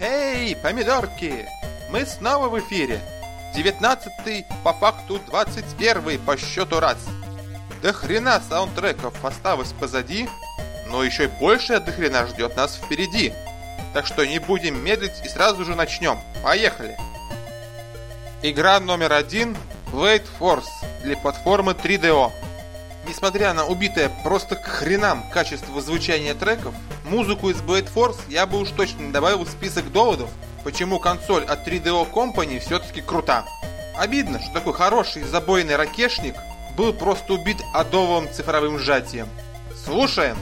Эй, помидорки! Мы снова в эфире. Девятнадцатый, по факту двадцать первый по счету раз. До хрена саундтреков осталось позади, но еще больше до хрена ждет нас впереди. Так что не будем медлить и сразу же начнем. Поехали! Игра номер один Blade Force для платформы 3DO. Несмотря на убитое просто к хренам качество звучания треков, музыку из Blade Force я бы уж точно добавил в список доводов, почему консоль от 3DO Company все-таки крута. Обидно, что такой хороший забойный ракешник был просто убит адовым цифровым сжатием. Слушаем!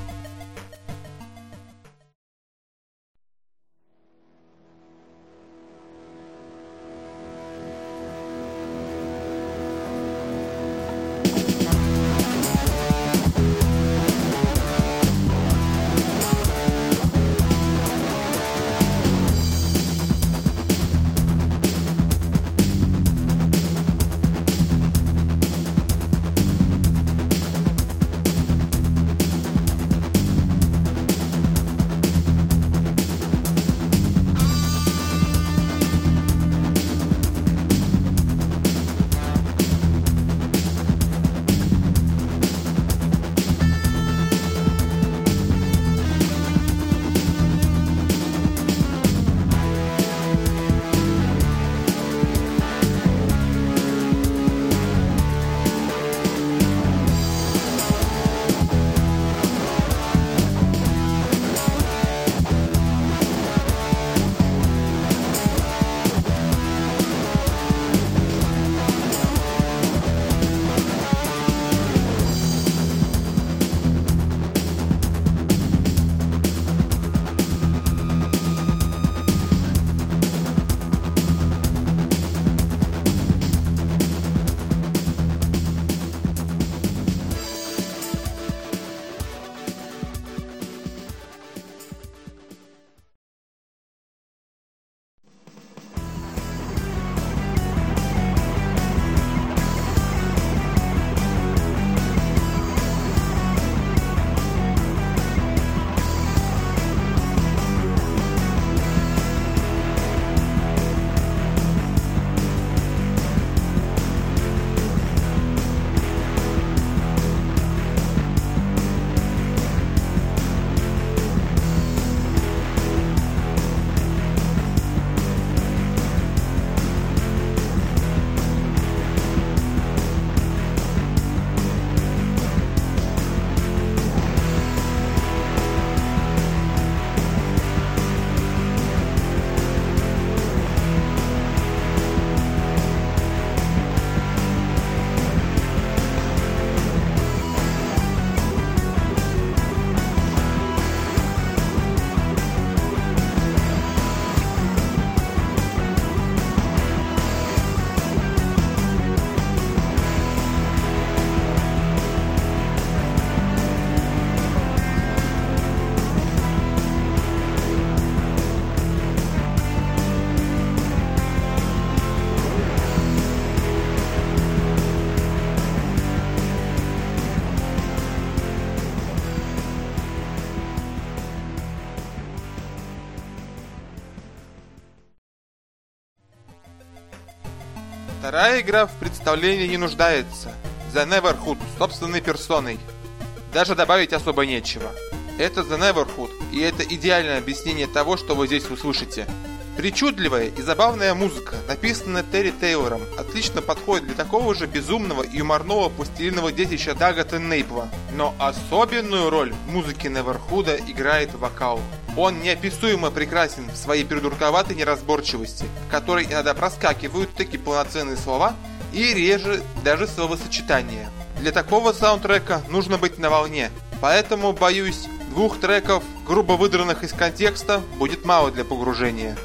Вторая игра в представлении не нуждается. The Neverhood собственной персоной. Даже добавить особо нечего. Это The Neverhood, и это идеальное объяснение того, что вы здесь услышите. Причудливая и забавная музыка, написанная Терри Тейлором, отлично подходит для такого же безумного и юморного пластилинового детища Дага Теннейпла. Но особенную роль в музыке Неверхуда играет вокал. Он неописуемо прекрасен в своей придурковатой неразборчивости, в которой иногда проскакивают такие полноценные слова и реже даже словосочетания. Для такого саундтрека нужно быть на волне, поэтому, боюсь, двух треков, грубо выдранных из контекста, будет мало для погружения.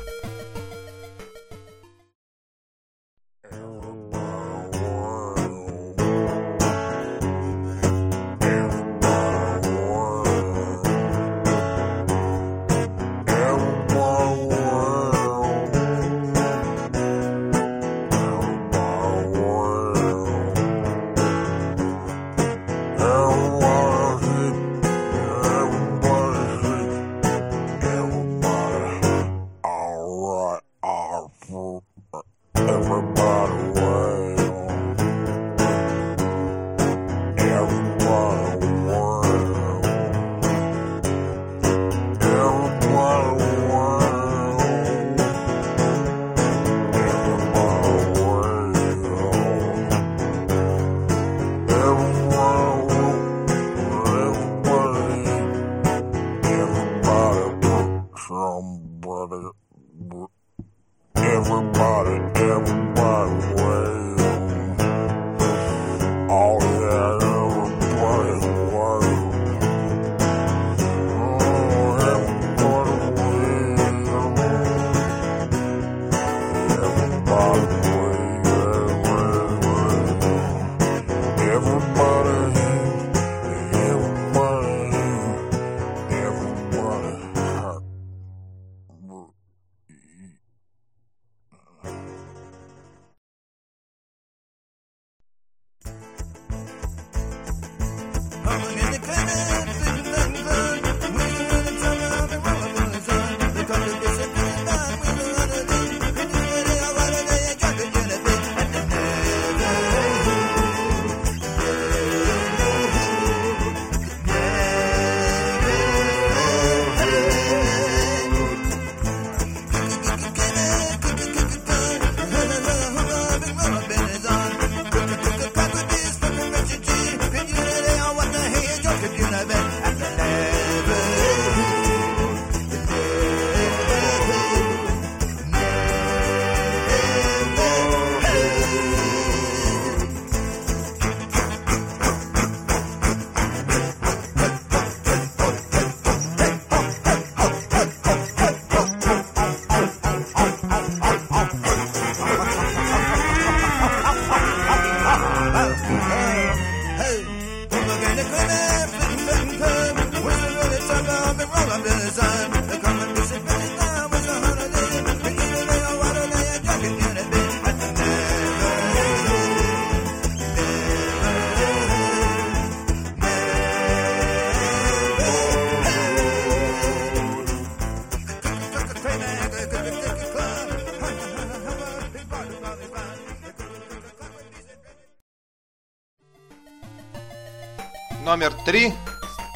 3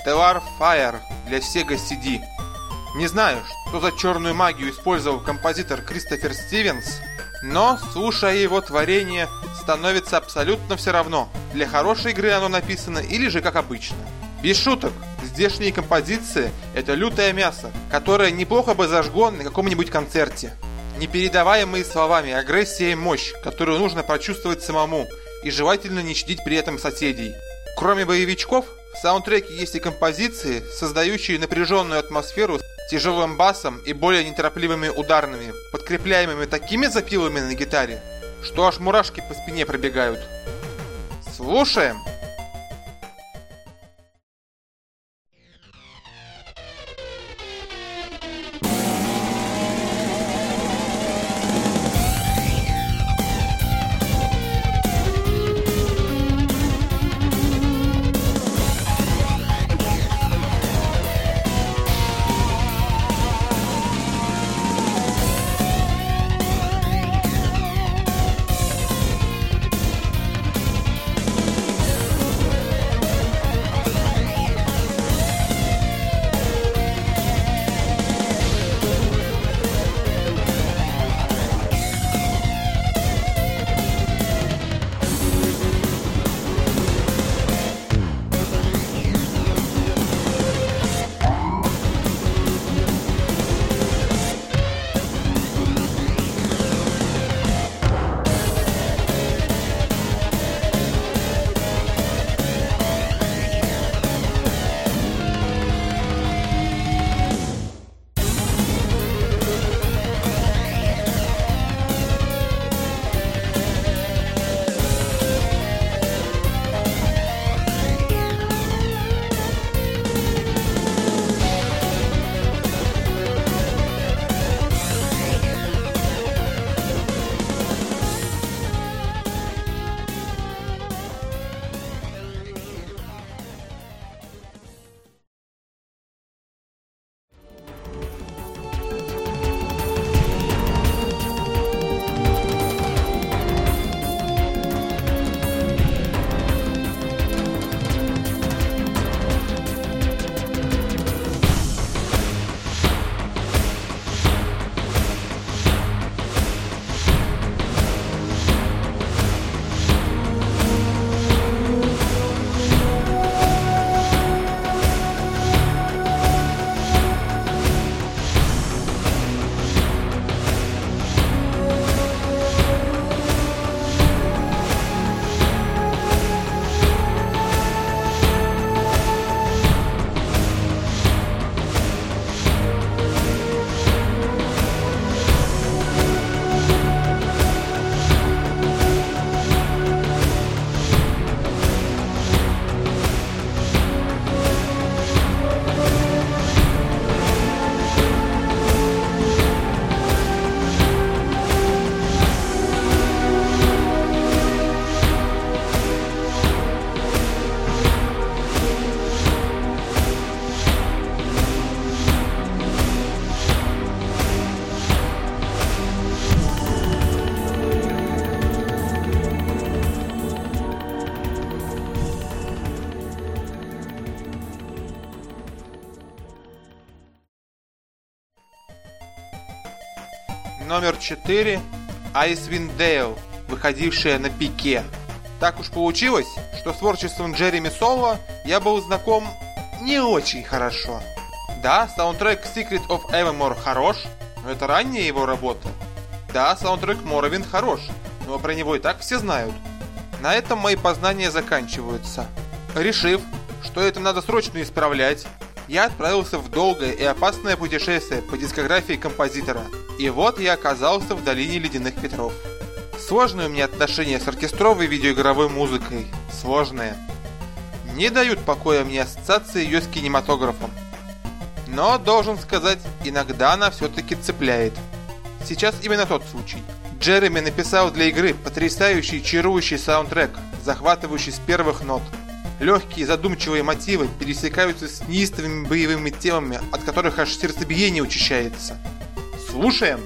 Stellar Fire для Sega CD. Не знаю, что за черную магию использовал композитор Кристофер Стивенс, но, слушая его творение, становится абсолютно все равно, для хорошей игры оно написано или же как обычно. Без шуток, здешние композиции – это лютое мясо, которое неплохо бы зажгло на каком-нибудь концерте. Непередаваемые словами агрессия и мощь, которую нужно прочувствовать самому, и желательно не щадить при этом соседей. Кроме боевичков, в саундтреке есть и композиции, создающие напряженную атмосферу с тяжелым басом и более неторопливыми ударными, подкрепляемыми такими запилами на гитаре, что аж мурашки по спине пробегают. Слушаем! Номер 4 Icewind Dale, выходившая на пике. Так уж получилось, что с творчеством Джереми Соло я был знаком не очень хорошо. Да, саундтрек Secret of Evermore хорош, но это ранняя его работа. Да, саундтрек Morrowind хорош, но про него и так все знают. На этом мои познания заканчиваются. Решив, что это надо срочно исправлять, я отправился в долгое и опасное путешествие по дискографии композитора. И вот я оказался в долине ледяных ветров. Сложные у меня отношения с оркестровой видеоигровой музыкой. Сложные. Не дают покоя мне ассоциации ее с кинематографом. Но, должен сказать, иногда она все-таки цепляет. Сейчас именно тот случай. Джереми написал для игры потрясающий чарующий саундтрек, захватывающий с первых нот – Легкие задумчивые мотивы пересекаются с неистовыми боевыми темами, от которых аж сердцебиение учащается. Слушаем!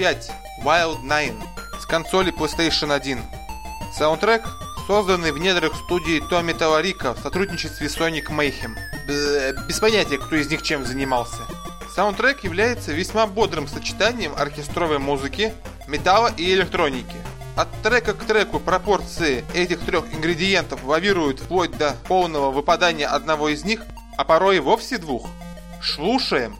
5 Wild Nine с консоли PlayStation 1. Саундтрек, созданный в недрах студии Томми Таларика в сотрудничестве с Sonic Mayhem. Без понятия, кто из них чем занимался. Саундтрек является весьма бодрым сочетанием оркестровой музыки, металла и электроники. От трека к треку пропорции этих трех ингредиентов лавируют вплоть до полного выпадания одного из них, а порой и вовсе двух. Слушаем!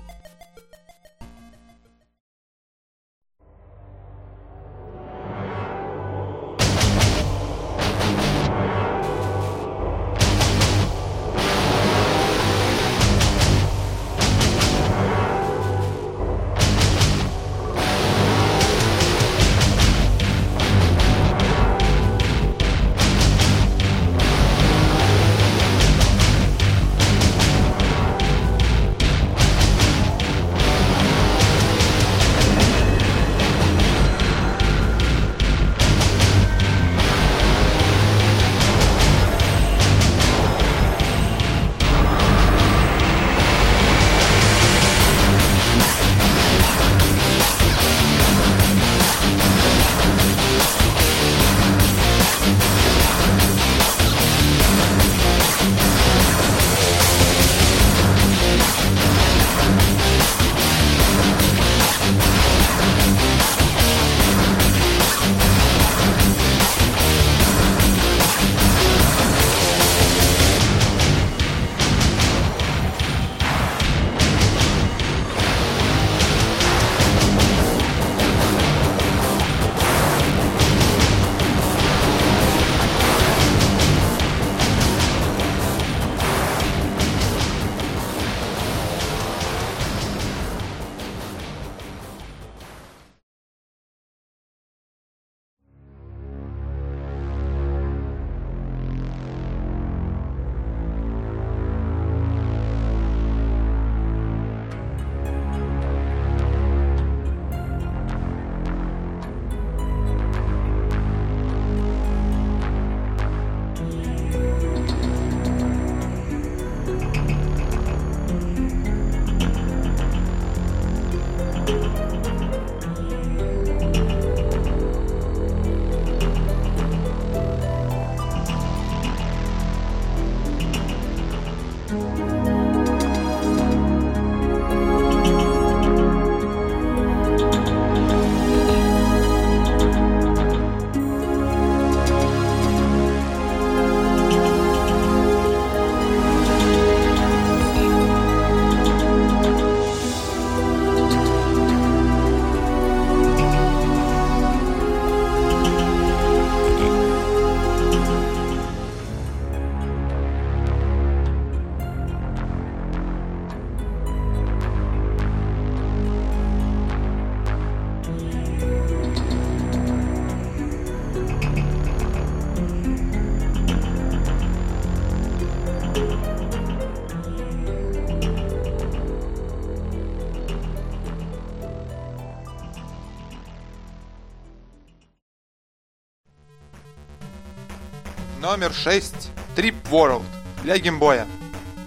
Номер 6 Trip World для геймбоя.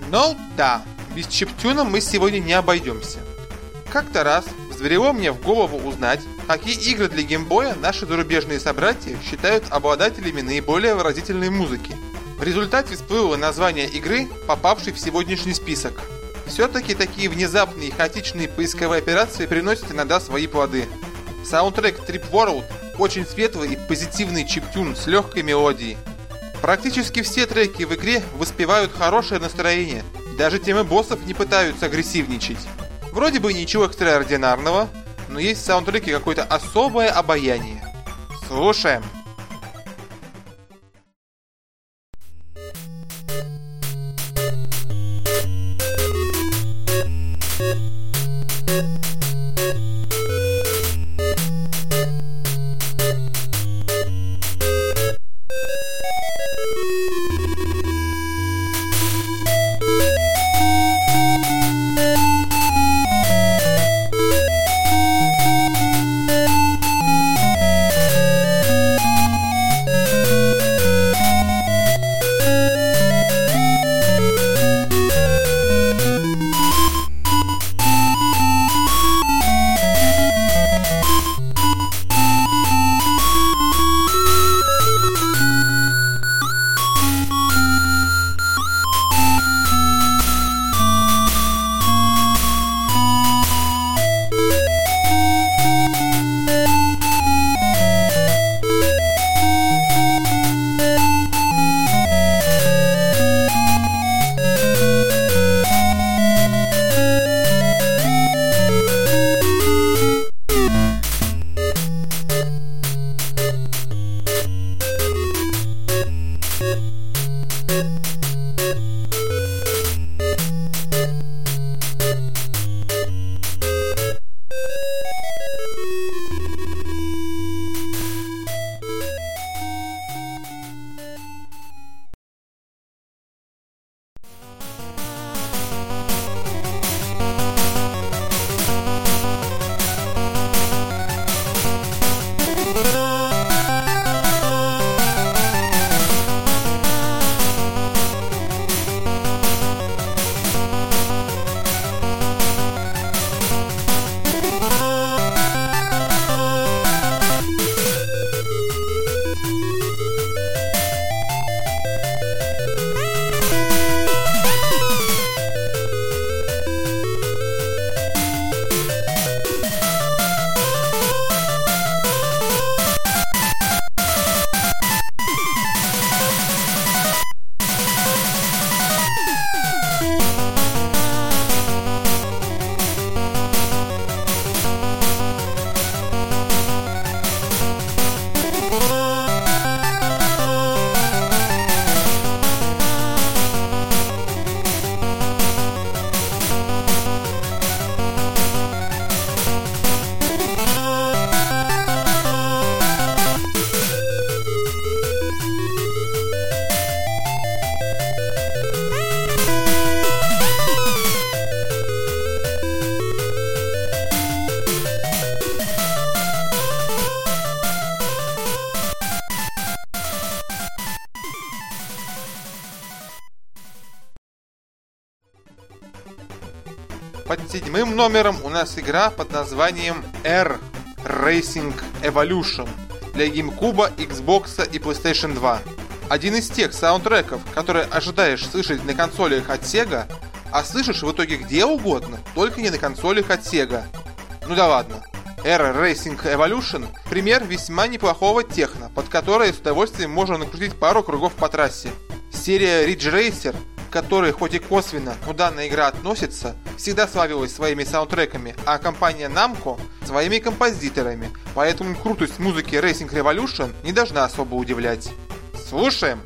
Ну да, без чиптюна мы сегодня не обойдемся. Как-то раз взбрело мне в голову узнать, какие игры для геймбоя наши зарубежные собратья считают обладателями наиболее выразительной музыки. В результате всплыло название игры, попавшей в сегодняшний список. Все-таки такие внезапные и хаотичные поисковые операции приносят иногда свои плоды. Саундтрек Trip World очень светлый и позитивный чиптюн с легкой мелодией, Практически все треки в игре воспевают хорошее настроение, даже темы боссов не пытаются агрессивничать. Вроде бы ничего экстраординарного, но есть в саундтреке какое-то особое обаяние. Слушаем. Под седьмым номером у нас игра под названием R Racing Evolution для GameCube, Xbox и PlayStation 2. Один из тех саундтреков, которые ожидаешь слышать на консолях от Sega, а слышишь в итоге где угодно, только не на консолях от Sega. Ну да ладно. Air Racing Evolution – пример весьма неплохого техно, под которое с удовольствием можно накрутить пару кругов по трассе. Серия Ridge Racer, которой хоть и косвенно, но данная игра относится, всегда славилась своими саундтреками, а компания Namco – своими композиторами, поэтому крутость музыки Racing Revolution не должна особо удивлять. Слушаем!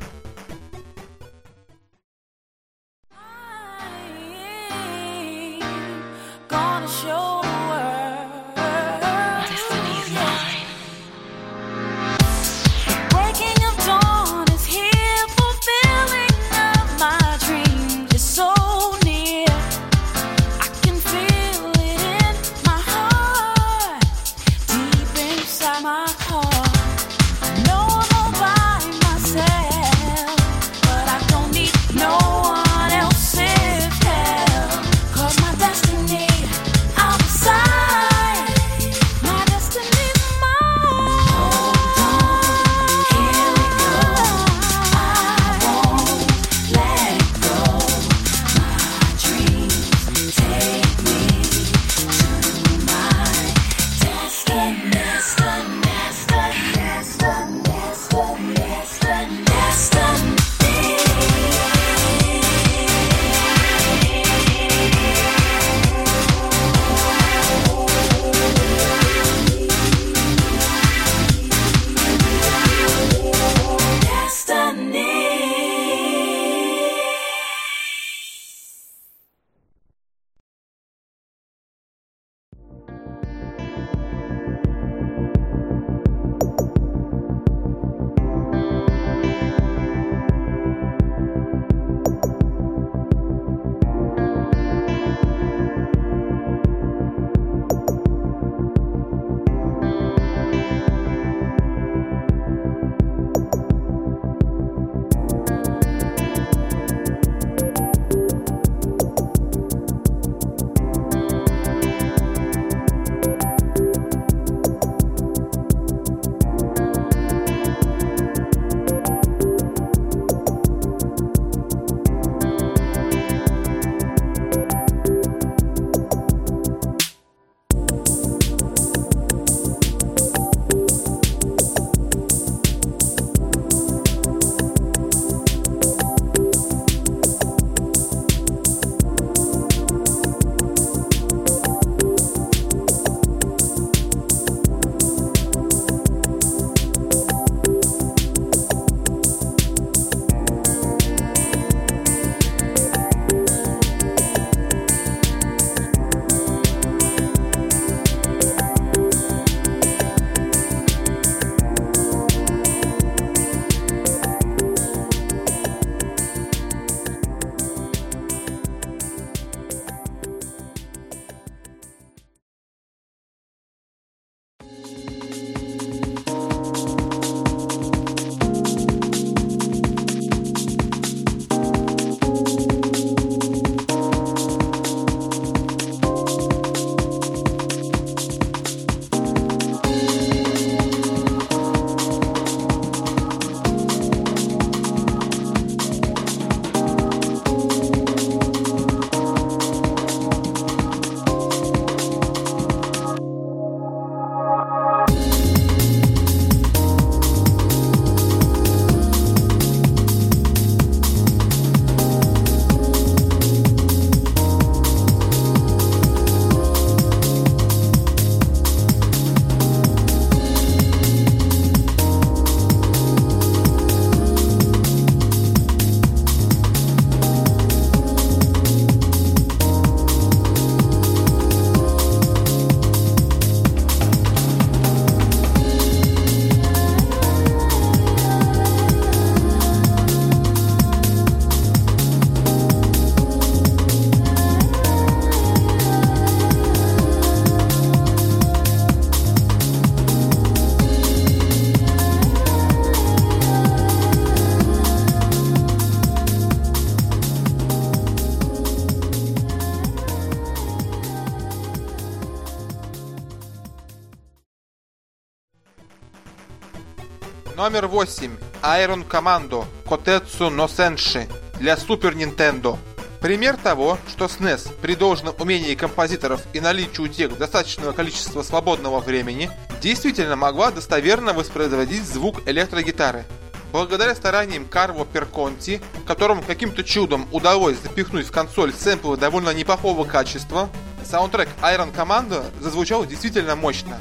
Номер 8. Iron Commando Kotetsu no Senshi для Super Nintendo. Пример того, что SNES при должном умении композиторов и наличии у тех достаточного количества свободного времени действительно могла достоверно воспроизводить звук электрогитары. Благодаря стараниям Карво Перконти, которому каким-то чудом удалось запихнуть в консоль сэмплы довольно неплохого качества, саундтрек Iron Commando зазвучал действительно мощно.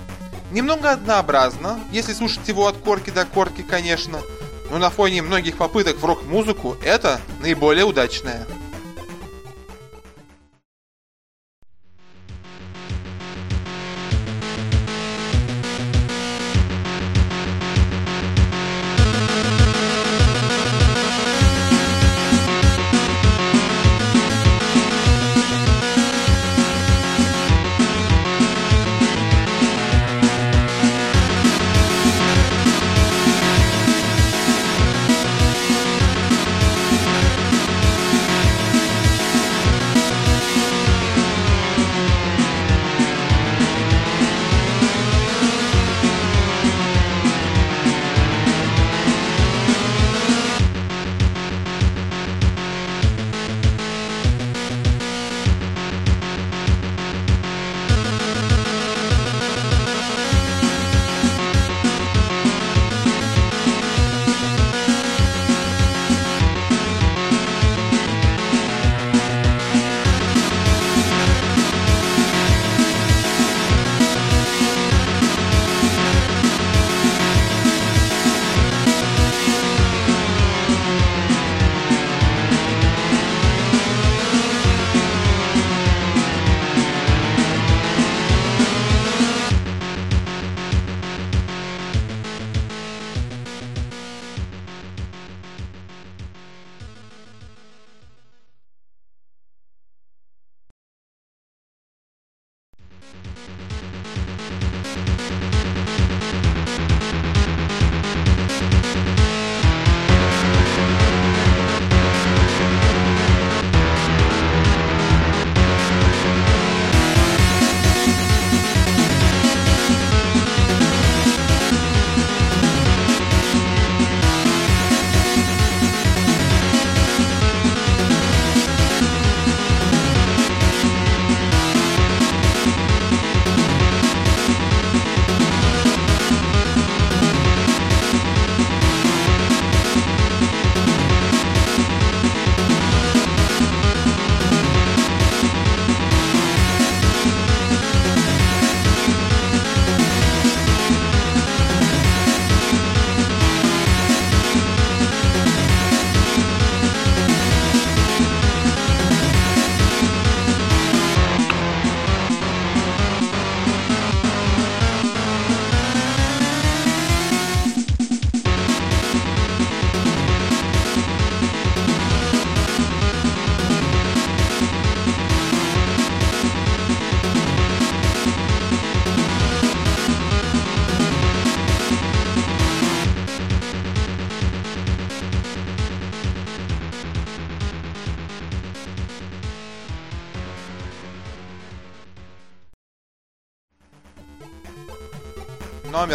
Немного однообразно, если слушать его от корки до корки, конечно, но на фоне многих попыток в рок-музыку это наиболее удачное.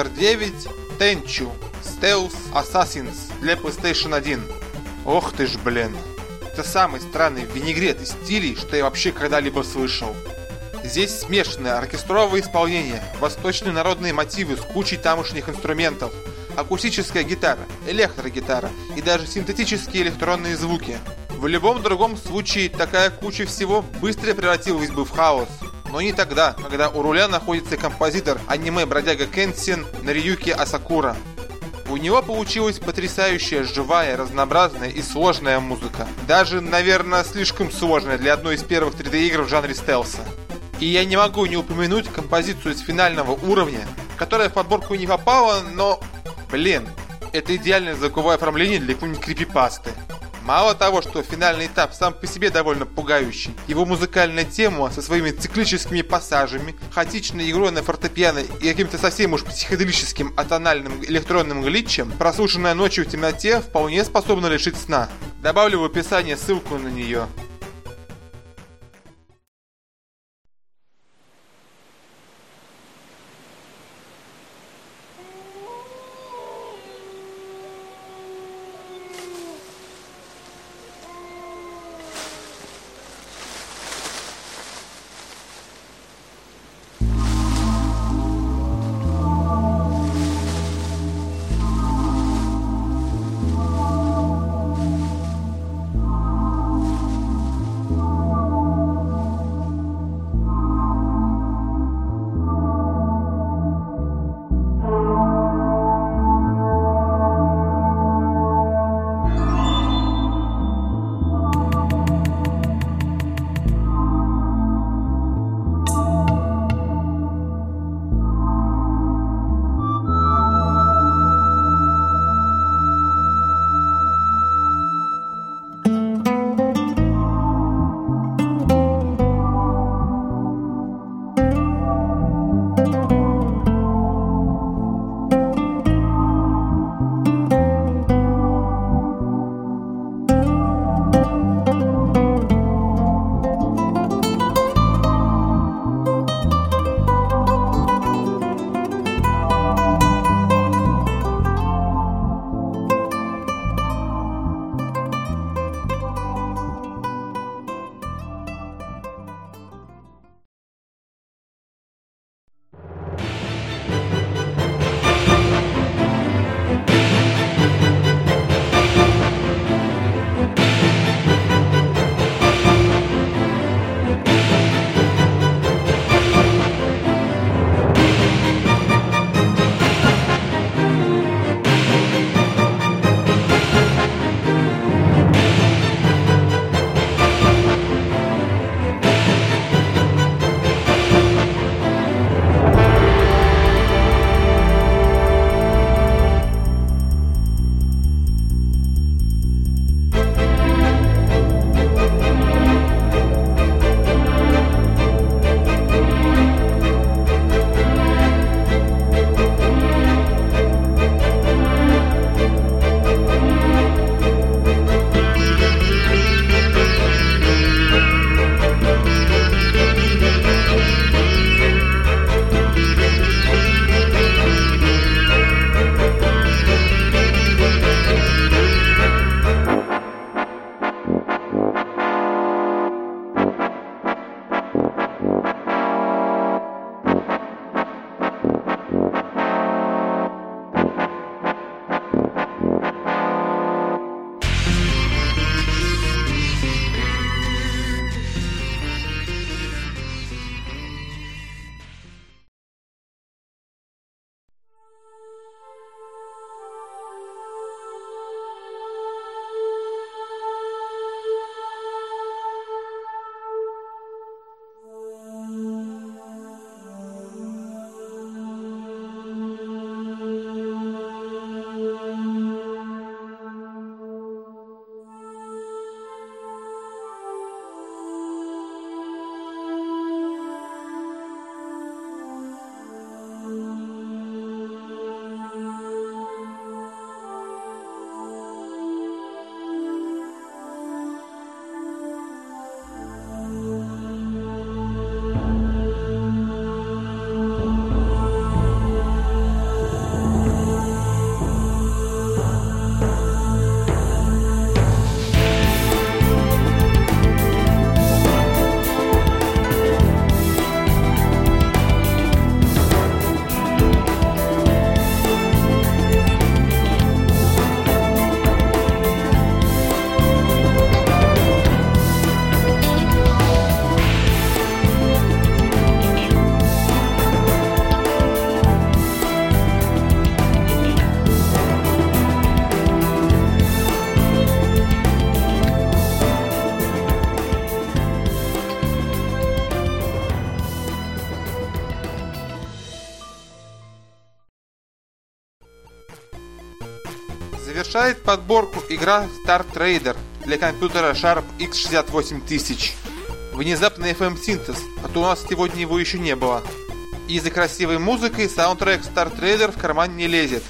Номер 9. Tenchu. Stealth Assassins для PlayStation 1. Ох ты ж, блин. Это самый странный винегрет из стилей, что я вообще когда-либо слышал. Здесь смешанное оркестровое исполнение, восточные народные мотивы с кучей тамошних инструментов, акустическая гитара, электрогитара и даже синтетические электронные звуки. В любом другом случае такая куча всего быстро превратилась бы в хаос но не тогда, когда у руля находится композитор аниме-бродяга Кенсин Нариюки Асакура. У него получилась потрясающая, живая, разнообразная и сложная музыка. Даже, наверное, слишком сложная для одной из первых 3D-игр в жанре стелса. И я не могу не упомянуть композицию с финального уровня, которая в подборку не попала, но... Блин, это идеальное звуковое оформление для какой-нибудь крипипасты. Мало того, что финальный этап сам по себе довольно пугающий, его музыкальная тема со своими циклическими пассажами, хаотичной игрой на фортепиано и каким-то совсем уж психоделическим атональным электронным глитчем, прослушанная ночью в темноте, вполне способна лишить сна. Добавлю в описание ссылку на нее. Приглашает подборку игра Star Trader для компьютера Sharp X68000. Внезапный FM-синтез, а то у нас сегодня его еще не было. И за красивой музыкой саундтрек Star Trader в карман не лезет.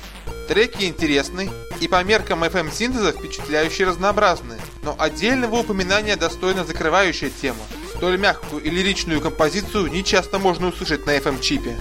Треки интересны и по меркам FM-синтеза впечатляющие разнообразные, но отдельного упоминания достойна закрывающая тема. Столь мягкую и лиричную композицию не часто можно услышать на FM-чипе.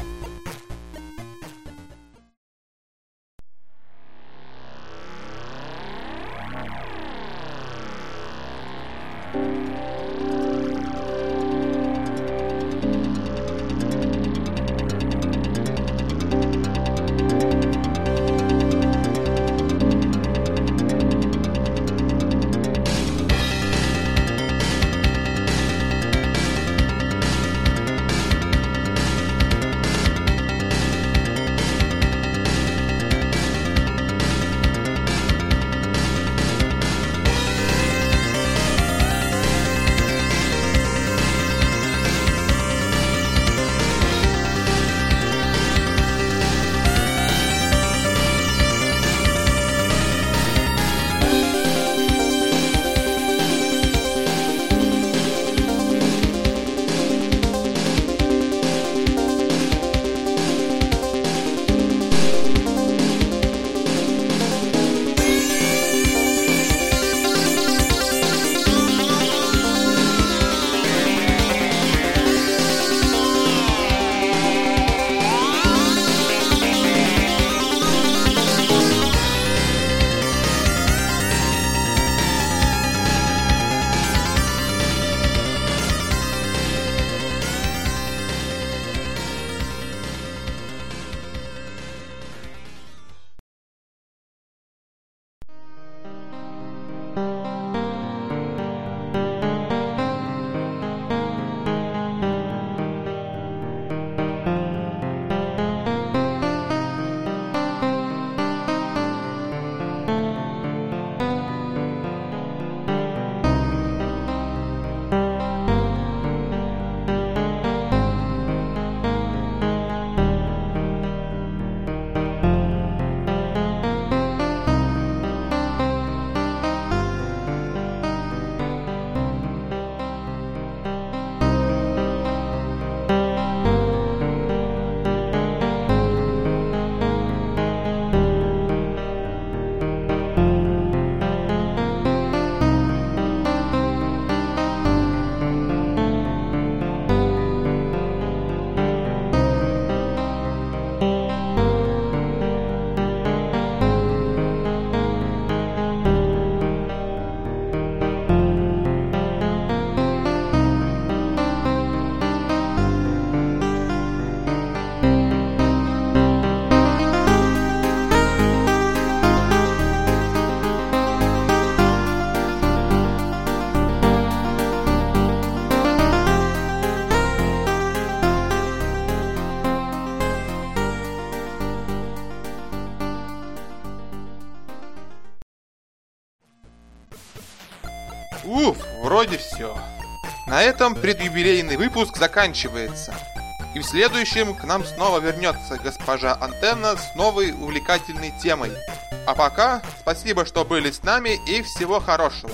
На этом предюбилейный выпуск заканчивается. И в следующем к нам снова вернется госпожа Антенна с новой увлекательной темой. А пока, спасибо, что были с нами и всего хорошего.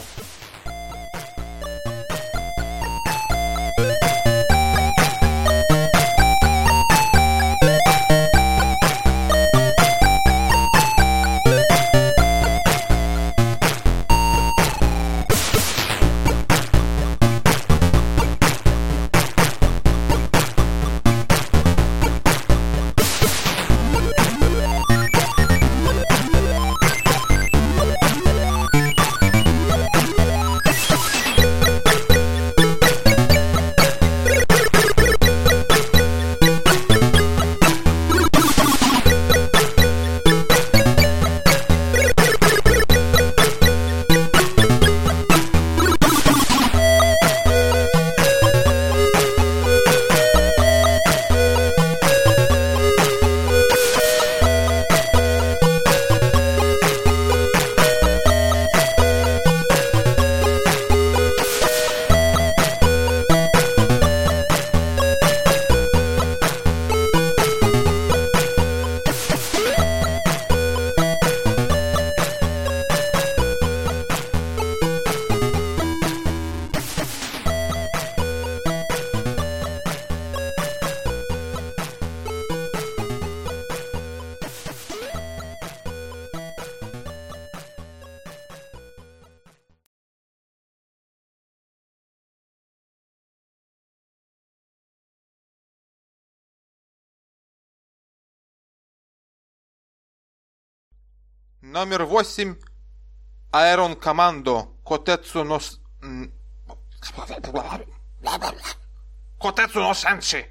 Номер восемь. Аэрон Командо. Котецу нос... м, Котецу но Сенши.